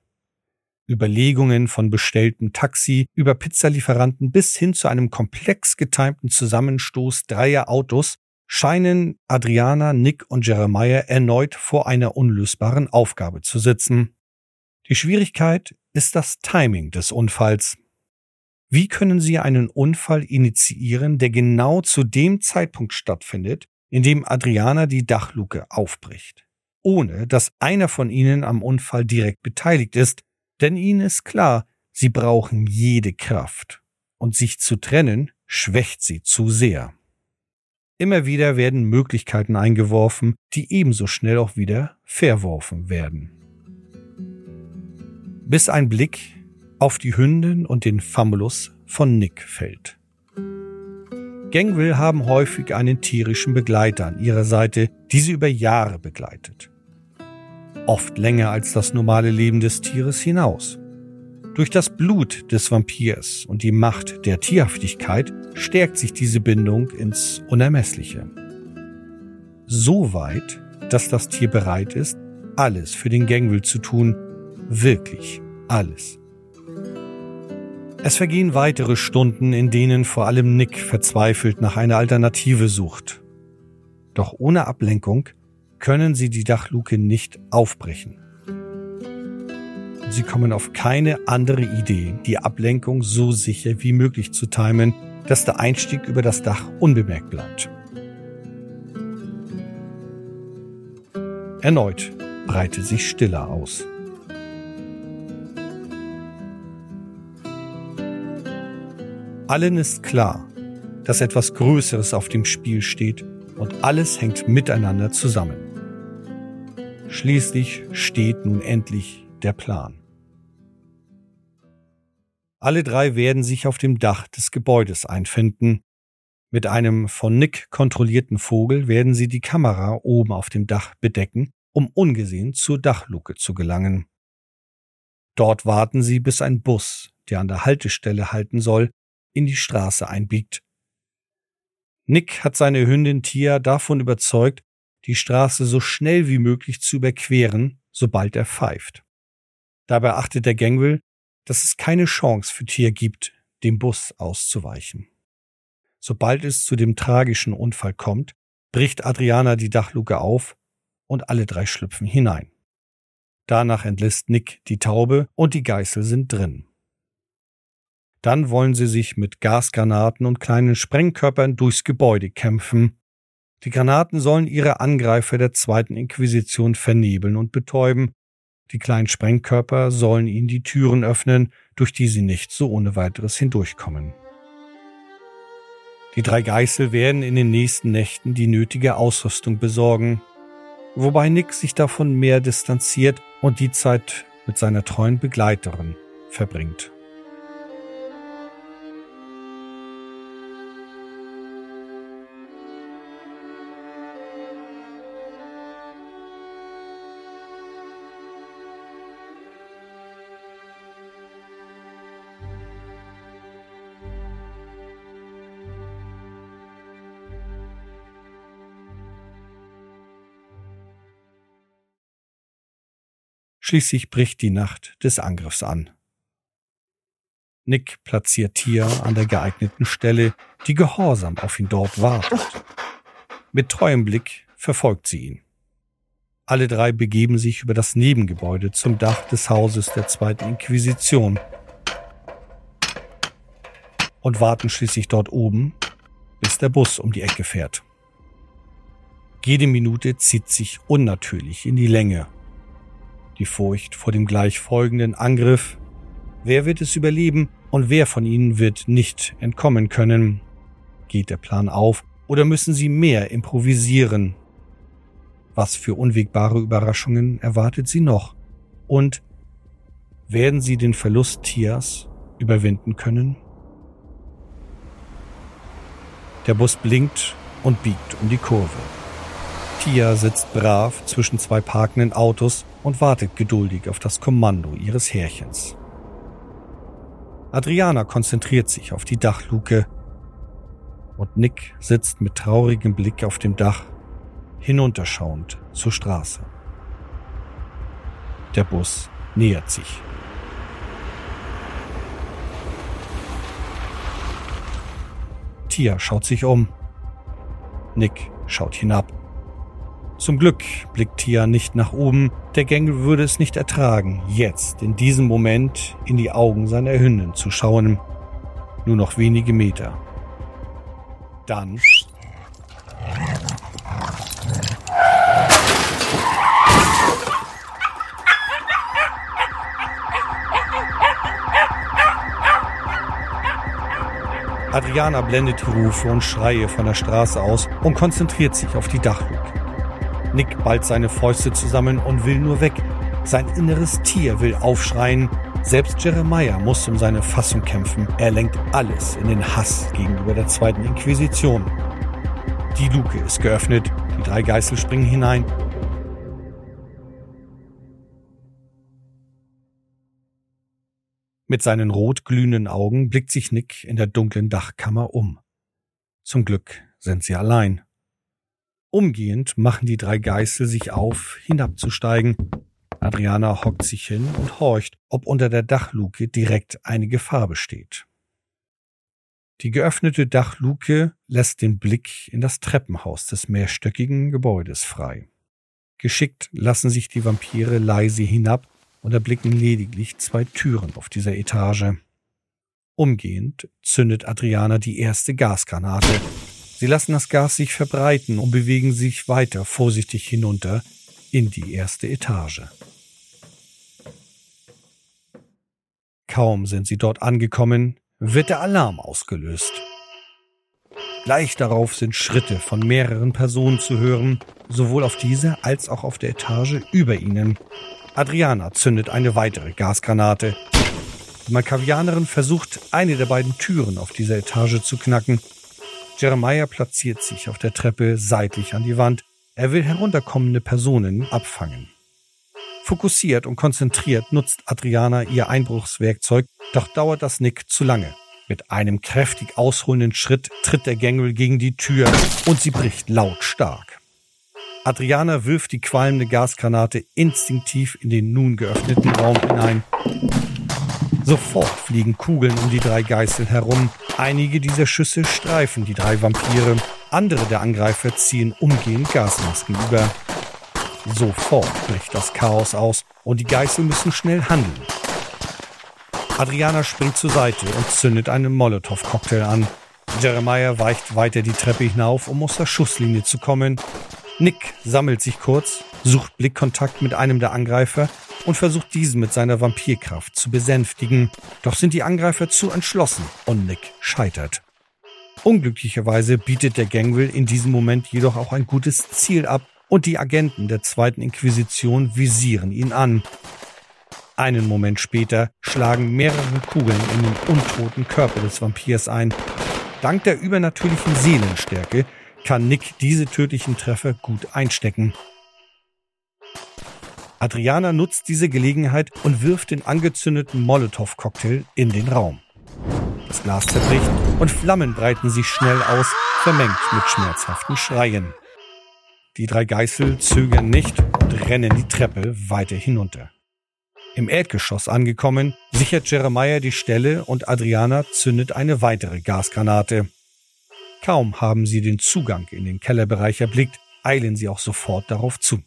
Überlegungen von bestelltem Taxi über Pizzalieferanten bis hin zu einem komplex getimten Zusammenstoß dreier Autos scheinen Adriana, Nick und Jeremiah erneut vor einer unlösbaren Aufgabe zu sitzen. Die Schwierigkeit ist das Timing des Unfalls. Wie können Sie einen Unfall initiieren, der genau zu dem Zeitpunkt stattfindet, in dem Adriana die Dachluke aufbricht, ohne dass einer von Ihnen am Unfall direkt beteiligt ist, denn Ihnen ist klar, Sie brauchen jede Kraft, und sich zu trennen schwächt Sie zu sehr. Immer wieder werden Möglichkeiten eingeworfen, die ebenso schnell auch wieder verworfen werden bis ein Blick auf die Hündin und den Famulus von Nick fällt. Gangville haben häufig einen tierischen Begleiter an ihrer Seite, die sie über Jahre begleitet. Oft länger als das normale Leben des Tieres hinaus. Durch das Blut des Vampirs und die Macht der Tierhaftigkeit stärkt sich diese Bindung ins Unermessliche. So weit, dass das Tier bereit ist, alles für den Gangville zu tun, wirklich alles. Es vergehen weitere Stunden, in denen vor allem Nick verzweifelt nach einer Alternative sucht. Doch ohne Ablenkung können sie die Dachluke nicht aufbrechen. Sie kommen auf keine andere Idee, die Ablenkung so sicher wie möglich zu timen, dass der Einstieg über das Dach unbemerkt bleibt. Erneut breitet sich Stille aus. Allen ist klar, dass etwas Größeres auf dem Spiel steht und alles hängt miteinander zusammen. Schließlich steht nun endlich der Plan. Alle drei werden sich auf dem Dach des Gebäudes einfinden. Mit einem von Nick kontrollierten Vogel werden sie die Kamera oben auf dem Dach bedecken, um ungesehen zur Dachluke zu gelangen. Dort warten sie, bis ein Bus, der an der Haltestelle halten soll, in die Straße einbiegt. Nick hat seine Hündin Tia davon überzeugt, die Straße so schnell wie möglich zu überqueren, sobald er pfeift. Dabei achtet der Gangwill, dass es keine Chance für Tia gibt, dem Bus auszuweichen. Sobald es zu dem tragischen Unfall kommt, bricht Adriana die Dachluke auf und alle drei schlüpfen hinein. Danach entlässt Nick die Taube und die Geißel sind drin. Dann wollen sie sich mit Gasgranaten und kleinen Sprengkörpern durchs Gebäude kämpfen. Die Granaten sollen ihre Angreifer der zweiten Inquisition vernebeln und betäuben. Die kleinen Sprengkörper sollen ihnen die Türen öffnen, durch die sie nicht so ohne weiteres hindurchkommen. Die drei Geißel werden in den nächsten Nächten die nötige Ausrüstung besorgen, wobei Nick sich davon mehr distanziert und die Zeit mit seiner treuen Begleiterin verbringt. Schließlich bricht die Nacht des Angriffs an. Nick platziert Tia an der geeigneten Stelle, die gehorsam auf ihn dort wartet. Mit treuem Blick verfolgt sie ihn. Alle drei begeben sich über das Nebengebäude zum Dach des Hauses der zweiten Inquisition und warten schließlich dort oben, bis der Bus um die Ecke fährt. Jede Minute zieht sich unnatürlich in die Länge die Furcht vor dem gleich folgenden Angriff. Wer wird es überleben und wer von ihnen wird nicht entkommen können? Geht der Plan auf oder müssen sie mehr improvisieren? Was für unwegbare Überraschungen erwartet sie noch? Und werden sie den Verlust Tias überwinden können? Der Bus blinkt und biegt um die Kurve. Tia sitzt brav zwischen zwei parkenden Autos und wartet geduldig auf das Kommando ihres Härchens. Adriana konzentriert sich auf die Dachluke und Nick sitzt mit traurigem Blick auf dem Dach, hinunterschauend zur Straße. Der Bus nähert sich. Tia schaut sich um. Nick schaut hinab. Zum Glück blickt Tia nicht nach oben, der Gängel würde es nicht ertragen, jetzt, in diesem Moment, in die Augen seiner Hündin zu schauen. Nur noch wenige Meter. Dann Adriana blendet die Rufe und Schreie von der Straße aus und konzentriert sich auf die Dachluke. Nick ballt seine Fäuste zusammen und will nur weg. Sein inneres Tier will aufschreien. Selbst Jeremiah muss um seine Fassung kämpfen. Er lenkt alles in den Hass gegenüber der zweiten Inquisition. Die Luke ist geöffnet. Die drei Geißel springen hinein. Mit seinen rot glühenden Augen blickt sich Nick in der dunklen Dachkammer um. Zum Glück sind sie allein. Umgehend machen die drei Geißel sich auf, hinabzusteigen. Adriana hockt sich hin und horcht, ob unter der Dachluke direkt eine Gefahr besteht. Die geöffnete Dachluke lässt den Blick in das Treppenhaus des mehrstöckigen Gebäudes frei. Geschickt lassen sich die Vampire leise hinab und erblicken lediglich zwei Türen auf dieser Etage. Umgehend zündet Adriana die erste Gasgranate, Sie lassen das Gas sich verbreiten und bewegen sich weiter vorsichtig hinunter in die erste Etage. Kaum sind sie dort angekommen, wird der Alarm ausgelöst. Gleich darauf sind Schritte von mehreren Personen zu hören, sowohl auf dieser als auch auf der Etage über ihnen. Adriana zündet eine weitere Gasgranate. Die Malkavianerin versucht, eine der beiden Türen auf dieser Etage zu knacken, Jeremiah platziert sich auf der Treppe seitlich an die Wand. Er will herunterkommende Personen abfangen. Fokussiert und konzentriert nutzt Adriana ihr Einbruchswerkzeug, doch dauert das Nick zu lange. Mit einem kräftig ausholenden Schritt tritt der Gangrel gegen die Tür und sie bricht lautstark. Adriana wirft die qualmende Gasgranate instinktiv in den nun geöffneten Raum hinein. Sofort fliegen Kugeln um die drei Geißel herum. Einige dieser Schüsse streifen die drei Vampire. Andere der Angreifer ziehen umgehend Gasmasken über. Sofort bricht das Chaos aus und die Geißel müssen schnell handeln. Adriana springt zur Seite und zündet einen Molotow-Cocktail an. Jeremiah weicht weiter die Treppe hinauf, um aus der Schusslinie zu kommen. Nick sammelt sich kurz, sucht Blickkontakt mit einem der Angreifer und versucht diesen mit seiner Vampirkraft zu besänftigen. Doch sind die Angreifer zu entschlossen und Nick scheitert. Unglücklicherweise bietet der Gangwil in diesem Moment jedoch auch ein gutes Ziel ab und die Agenten der zweiten Inquisition visieren ihn an. Einen Moment später schlagen mehrere Kugeln in den untoten Körper des Vampirs ein. Dank der übernatürlichen Seelenstärke kann Nick diese tödlichen Treffer gut einstecken. Adriana nutzt diese Gelegenheit und wirft den angezündeten Molotow-Cocktail in den Raum. Das Glas zerbricht und Flammen breiten sich schnell aus, vermengt mit schmerzhaften Schreien. Die drei Geißel zögern nicht und rennen die Treppe weiter hinunter. Im Erdgeschoss angekommen, sichert Jeremiah die Stelle und Adriana zündet eine weitere Gasgranate. Kaum haben sie den Zugang in den Kellerbereich erblickt, eilen sie auch sofort darauf zu.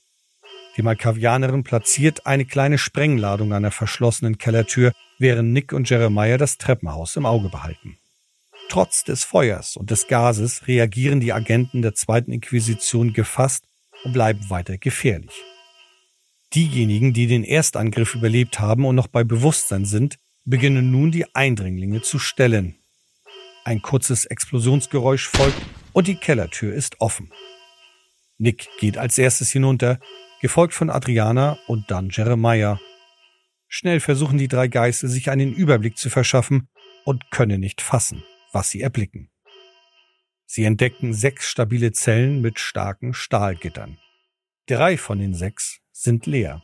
Die Malkavianerin platziert eine kleine Sprengladung an der verschlossenen Kellertür, während Nick und Jeremiah das Treppenhaus im Auge behalten. Trotz des Feuers und des Gases reagieren die Agenten der zweiten Inquisition gefasst und bleiben weiter gefährlich. Diejenigen, die den Erstangriff überlebt haben und noch bei Bewusstsein sind, beginnen nun die Eindringlinge zu stellen. Ein kurzes Explosionsgeräusch folgt und die Kellertür ist offen. Nick geht als erstes hinunter, gefolgt von Adriana und dann Jeremiah. Schnell versuchen die drei Geißel sich einen Überblick zu verschaffen und können nicht fassen was sie erblicken. Sie entdecken sechs stabile Zellen mit starken Stahlgittern. Drei von den sechs sind leer.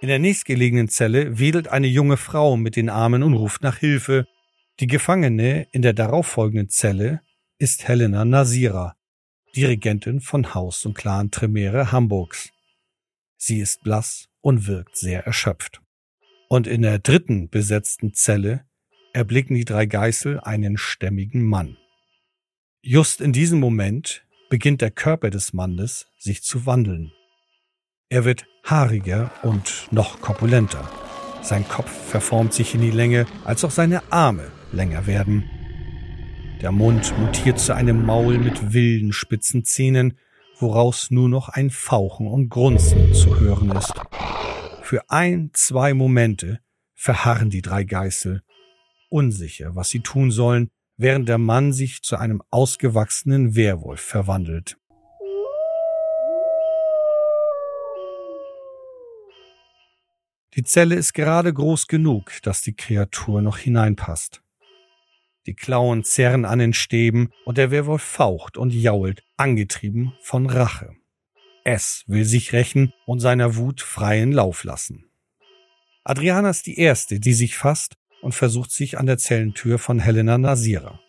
In der nächstgelegenen Zelle wedelt eine junge Frau mit den Armen und ruft nach Hilfe. Die Gefangene in der darauffolgenden Zelle ist Helena Nasira, Dirigentin von Haus und Clan Tremere Hamburgs. Sie ist blass und wirkt sehr erschöpft. Und in der dritten besetzten Zelle erblicken die drei Geißel einen stämmigen Mann. Just in diesem Moment beginnt der Körper des Mannes sich zu wandeln. Er wird haariger und noch korpulenter. Sein Kopf verformt sich in die Länge, als auch seine Arme länger werden. Der Mund mutiert zu einem Maul mit wilden, spitzen Zähnen, woraus nur noch ein Fauchen und Grunzen zu hören ist. Für ein, zwei Momente verharren die drei Geißel unsicher, was sie tun sollen, während der Mann sich zu einem ausgewachsenen Werwolf verwandelt. Die Zelle ist gerade groß genug, dass die Kreatur noch hineinpasst. Die Klauen zerren an den Stäben und der Werwolf faucht und jault, angetrieben von Rache. Es will sich rächen und seiner Wut freien Lauf lassen. Adriana ist die erste, die sich fasst und versucht sich an der Zellentür von Helena Nasira.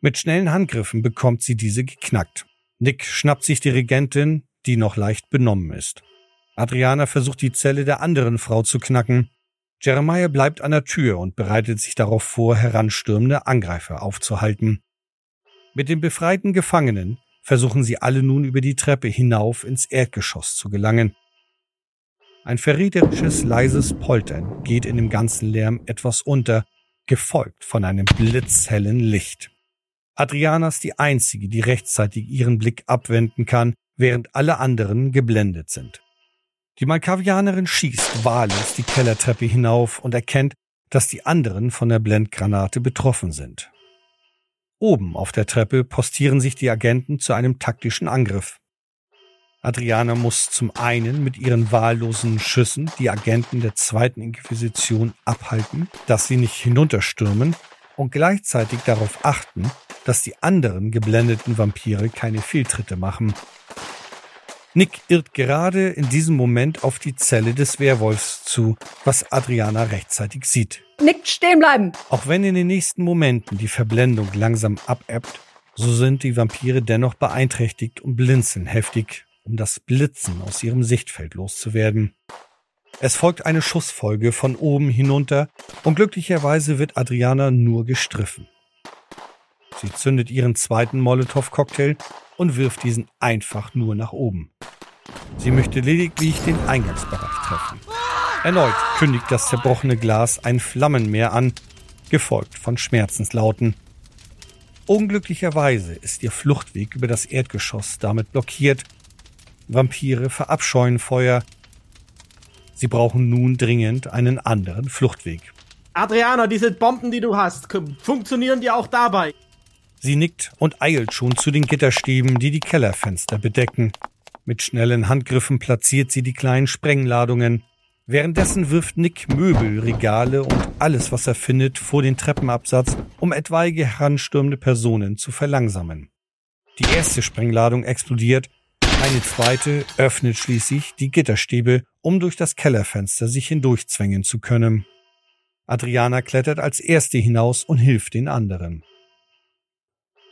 Mit schnellen Handgriffen bekommt sie diese geknackt. Nick schnappt sich die Regentin, die noch leicht benommen ist. Adriana versucht die Zelle der anderen Frau zu knacken. Jeremiah bleibt an der Tür und bereitet sich darauf vor, heranstürmende Angreifer aufzuhalten. Mit den befreiten Gefangenen versuchen sie alle nun über die Treppe hinauf ins Erdgeschoss zu gelangen. Ein verräterisches, leises Poltern geht in dem ganzen Lärm etwas unter, gefolgt von einem blitzhellen Licht. Adriana ist die einzige, die rechtzeitig ihren Blick abwenden kann, während alle anderen geblendet sind. Die Malkavianerin schießt wahllos die Kellertreppe hinauf und erkennt, dass die anderen von der Blendgranate betroffen sind. Oben auf der Treppe postieren sich die Agenten zu einem taktischen Angriff. Adriana muss zum einen mit ihren wahllosen Schüssen die Agenten der zweiten Inquisition abhalten, dass sie nicht hinunterstürmen und gleichzeitig darauf achten, dass die anderen geblendeten Vampire keine Fehltritte machen. Nick irrt gerade in diesem Moment auf die Zelle des Werwolfs zu, was Adriana rechtzeitig sieht. Nick, stehen bleiben! Auch wenn in den nächsten Momenten die Verblendung langsam abebbt, so sind die Vampire dennoch beeinträchtigt und blinzeln heftig, um das Blitzen aus ihrem Sichtfeld loszuwerden. Es folgt eine Schussfolge von oben hinunter und glücklicherweise wird Adriana nur gestriffen. Sie zündet ihren zweiten Molotow-Cocktail und wirft diesen einfach nur nach oben. Sie möchte lediglich den Eingangsbereich treffen. Erneut kündigt das zerbrochene Glas ein Flammenmeer an, gefolgt von Schmerzenslauten. Unglücklicherweise ist ihr Fluchtweg über das Erdgeschoss damit blockiert. Vampire verabscheuen Feuer. Sie brauchen nun dringend einen anderen Fluchtweg. Adriana, diese Bomben, die du hast, funktionieren die auch dabei? Sie nickt und eilt schon zu den Gitterstäben, die die Kellerfenster bedecken. Mit schnellen Handgriffen platziert sie die kleinen Sprengladungen. Währenddessen wirft Nick Möbel, Regale und alles, was er findet, vor den Treppenabsatz, um etwaige heranstürmende Personen zu verlangsamen. Die erste Sprengladung explodiert, eine zweite öffnet schließlich die Gitterstäbe, um durch das Kellerfenster sich hindurchzwängen zu können. Adriana klettert als erste hinaus und hilft den anderen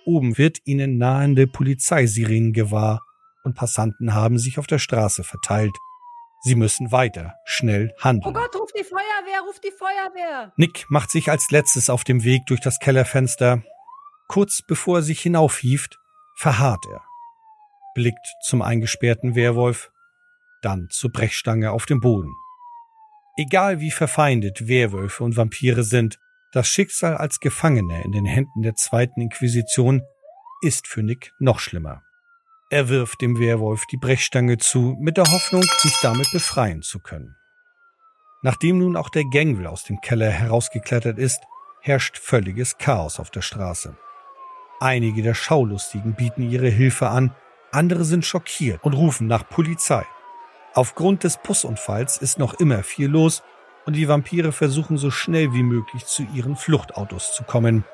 oben wird ihnen nahende Polizeisirenen gewahr und Passanten haben sich auf der Straße verteilt. Sie müssen weiter, schnell handeln. Oh Gott, ruft die Feuerwehr, ruft die Feuerwehr! Nick macht sich als letztes auf dem Weg durch das Kellerfenster. Kurz bevor er sich hinaufhieft, verharrt er, blickt zum eingesperrten Werwolf, dann zur Brechstange auf dem Boden. Egal wie verfeindet Werwölfe und Vampire sind, das Schicksal als Gefangener in den Händen der zweiten Inquisition ist für Nick noch schlimmer. Er wirft dem Werwolf die Brechstange zu, mit der Hoffnung, sich damit befreien zu können. Nachdem nun auch der Gangwil aus dem Keller herausgeklettert ist, herrscht völliges Chaos auf der Straße. Einige der Schaulustigen bieten ihre Hilfe an, andere sind schockiert und rufen nach Polizei. Aufgrund des Busunfalls ist noch immer viel los und die Vampire versuchen so schnell wie möglich zu ihren Fluchtautos zu kommen.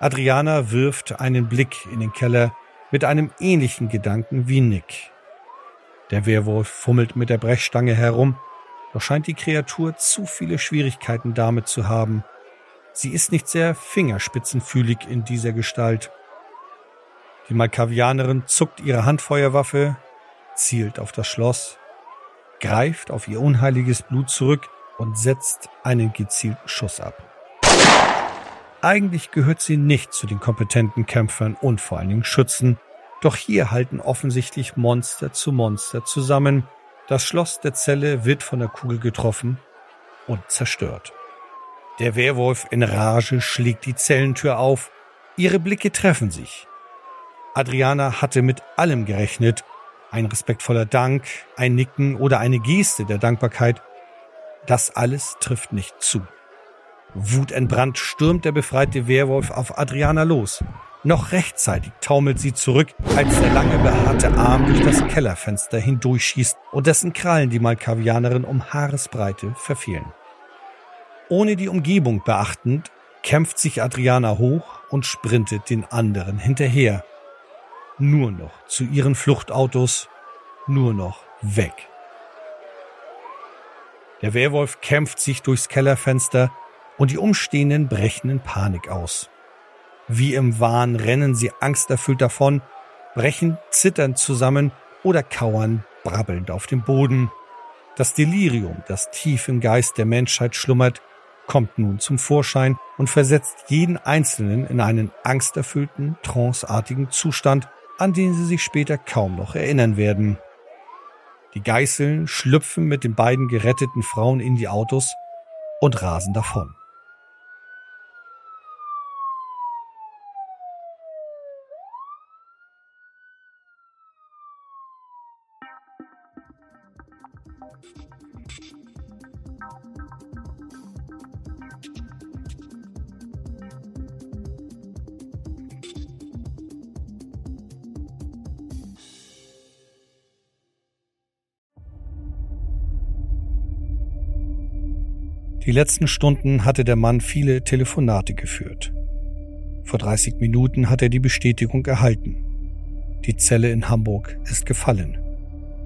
Adriana wirft einen Blick in den Keller mit einem ähnlichen Gedanken wie Nick. Der Werwolf fummelt mit der Brechstange herum, doch scheint die Kreatur zu viele Schwierigkeiten damit zu haben. Sie ist nicht sehr fingerspitzenfühlig in dieser Gestalt. Die Malkavianerin zuckt ihre Handfeuerwaffe, zielt auf das Schloss, greift auf ihr unheiliges Blut zurück und setzt einen gezielten Schuss ab. Eigentlich gehört sie nicht zu den kompetenten Kämpfern und vor allen Dingen Schützen, doch hier halten offensichtlich Monster zu Monster zusammen. Das Schloss der Zelle wird von der Kugel getroffen und zerstört. Der Werwolf in Rage schlägt die Zellentür auf. Ihre Blicke treffen sich. Adriana hatte mit allem gerechnet. Ein respektvoller Dank, ein Nicken oder eine Geste der Dankbarkeit das alles trifft nicht zu. Wutentbrannt stürmt der befreite Werwolf auf Adriana los. Noch rechtzeitig taumelt sie zurück, als der lange behaarte Arm durch das Kellerfenster hindurchschießt und dessen Krallen die Malkavianerin um Haaresbreite verfehlen. Ohne die Umgebung beachtend, kämpft sich Adriana hoch und sprintet den anderen hinterher. Nur noch zu ihren Fluchtautos, nur noch weg. Der Werwolf kämpft sich durchs Kellerfenster und die Umstehenden brechen in Panik aus. Wie im Wahn rennen sie angsterfüllt davon, brechen zitternd zusammen oder kauern brabbelnd auf dem Boden. Das Delirium, das tief im Geist der Menschheit schlummert, kommt nun zum Vorschein und versetzt jeden Einzelnen in einen angsterfüllten, tranceartigen Zustand, an den sie sich später kaum noch erinnern werden. Die Geißeln schlüpfen mit den beiden geretteten Frauen in die Autos und rasen davon. Die letzten Stunden hatte der Mann viele Telefonate geführt. Vor 30 Minuten hat er die Bestätigung erhalten. Die Zelle in Hamburg ist gefallen.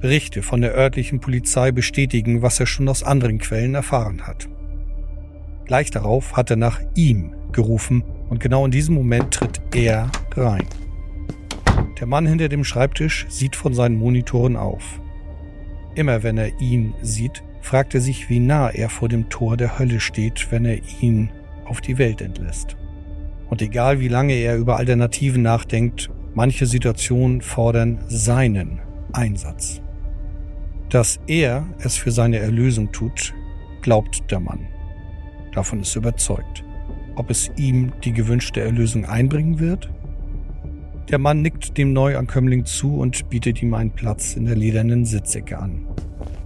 Berichte von der örtlichen Polizei bestätigen, was er schon aus anderen Quellen erfahren hat. Gleich darauf hat er nach ihm gerufen und genau in diesem Moment tritt er rein. Der Mann hinter dem Schreibtisch sieht von seinen Monitoren auf. Immer wenn er ihn sieht, fragt er sich, wie nah er vor dem Tor der Hölle steht, wenn er ihn auf die Welt entlässt. Und egal wie lange er über Alternativen nachdenkt, manche Situationen fordern seinen Einsatz. Dass er es für seine Erlösung tut, glaubt der Mann. Davon ist überzeugt. Ob es ihm die gewünschte Erlösung einbringen wird? Der Mann nickt dem Neuankömmling zu und bietet ihm einen Platz in der ledernen Sitzecke an.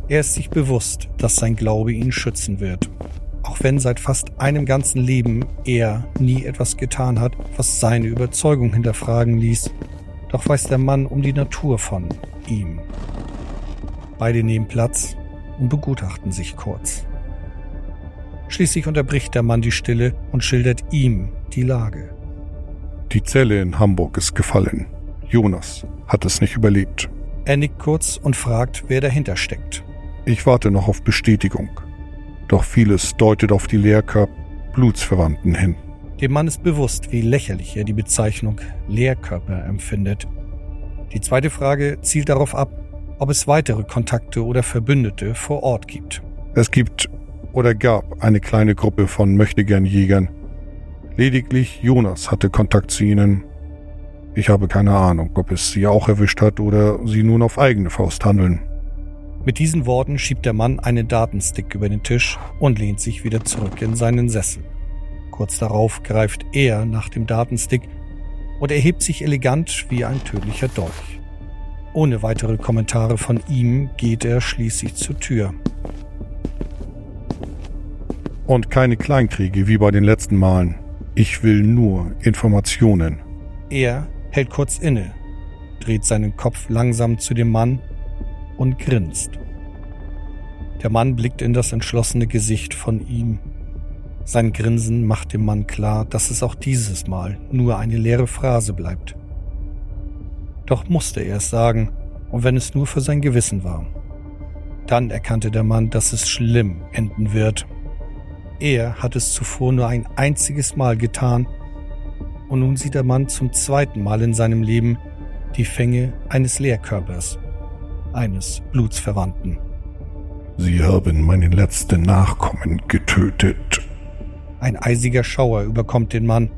Er ist sich bewusst, dass sein Glaube ihn schützen wird. Auch wenn seit fast einem ganzen Leben er nie etwas getan hat, was seine Überzeugung hinterfragen ließ, doch weiß der Mann um die Natur von ihm. Beide nehmen Platz und begutachten sich kurz. Schließlich unterbricht der Mann die Stille und schildert ihm die Lage. Die Zelle in Hamburg ist gefallen. Jonas hat es nicht überlebt. Er nickt kurz und fragt, wer dahinter steckt. Ich warte noch auf Bestätigung. Doch vieles deutet auf die Lehrkörper Blutsverwandten hin. Dem Mann ist bewusst, wie lächerlich er die Bezeichnung Lehrkörper empfindet. Die zweite Frage zielt darauf ab, ob es weitere Kontakte oder Verbündete vor Ort gibt. Es gibt oder gab eine kleine Gruppe von Möchtegern-Jägern, Lediglich Jonas hatte Kontakt zu ihnen. Ich habe keine Ahnung, ob es sie auch erwischt hat oder sie nun auf eigene Faust handeln. Mit diesen Worten schiebt der Mann einen Datenstick über den Tisch und lehnt sich wieder zurück in seinen Sessel. Kurz darauf greift er nach dem Datenstick und erhebt sich elegant wie ein tödlicher Dolch. Ohne weitere Kommentare von ihm geht er schließlich zur Tür. Und keine Kleinkriege wie bei den letzten Malen. Ich will nur Informationen. Er hält kurz inne, dreht seinen Kopf langsam zu dem Mann und grinst. Der Mann blickt in das entschlossene Gesicht von ihm. Sein Grinsen macht dem Mann klar, dass es auch dieses Mal nur eine leere Phrase bleibt. Doch musste er es sagen, und wenn es nur für sein Gewissen war. Dann erkannte der Mann, dass es schlimm enden wird er hat es zuvor nur ein einziges Mal getan, und nun sieht der Mann zum zweiten Mal in seinem Leben die Fänge eines Lehrkörpers, eines Blutsverwandten. Sie haben meinen letzten Nachkommen getötet. Ein eisiger Schauer überkommt den Mann.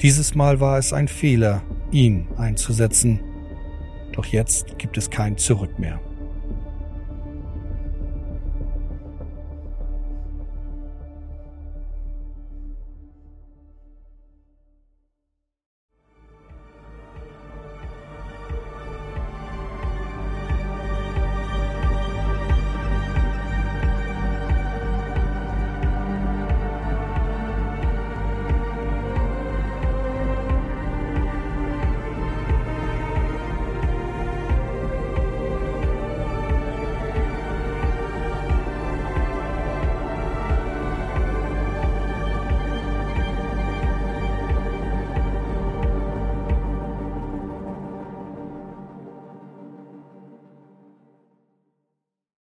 Dieses Mal war es ein Fehler, ihn einzusetzen. Doch jetzt gibt es kein Zurück mehr.